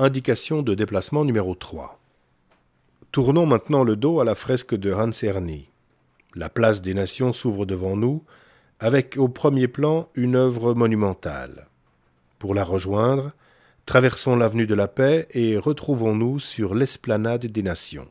Indication de déplacement numéro 3. Tournons maintenant le dos à la fresque de Hans Erni. La place des nations s'ouvre devant nous, avec au premier plan une œuvre monumentale. Pour la rejoindre, traversons l'avenue de la Paix et retrouvons-nous sur l'esplanade des Nations.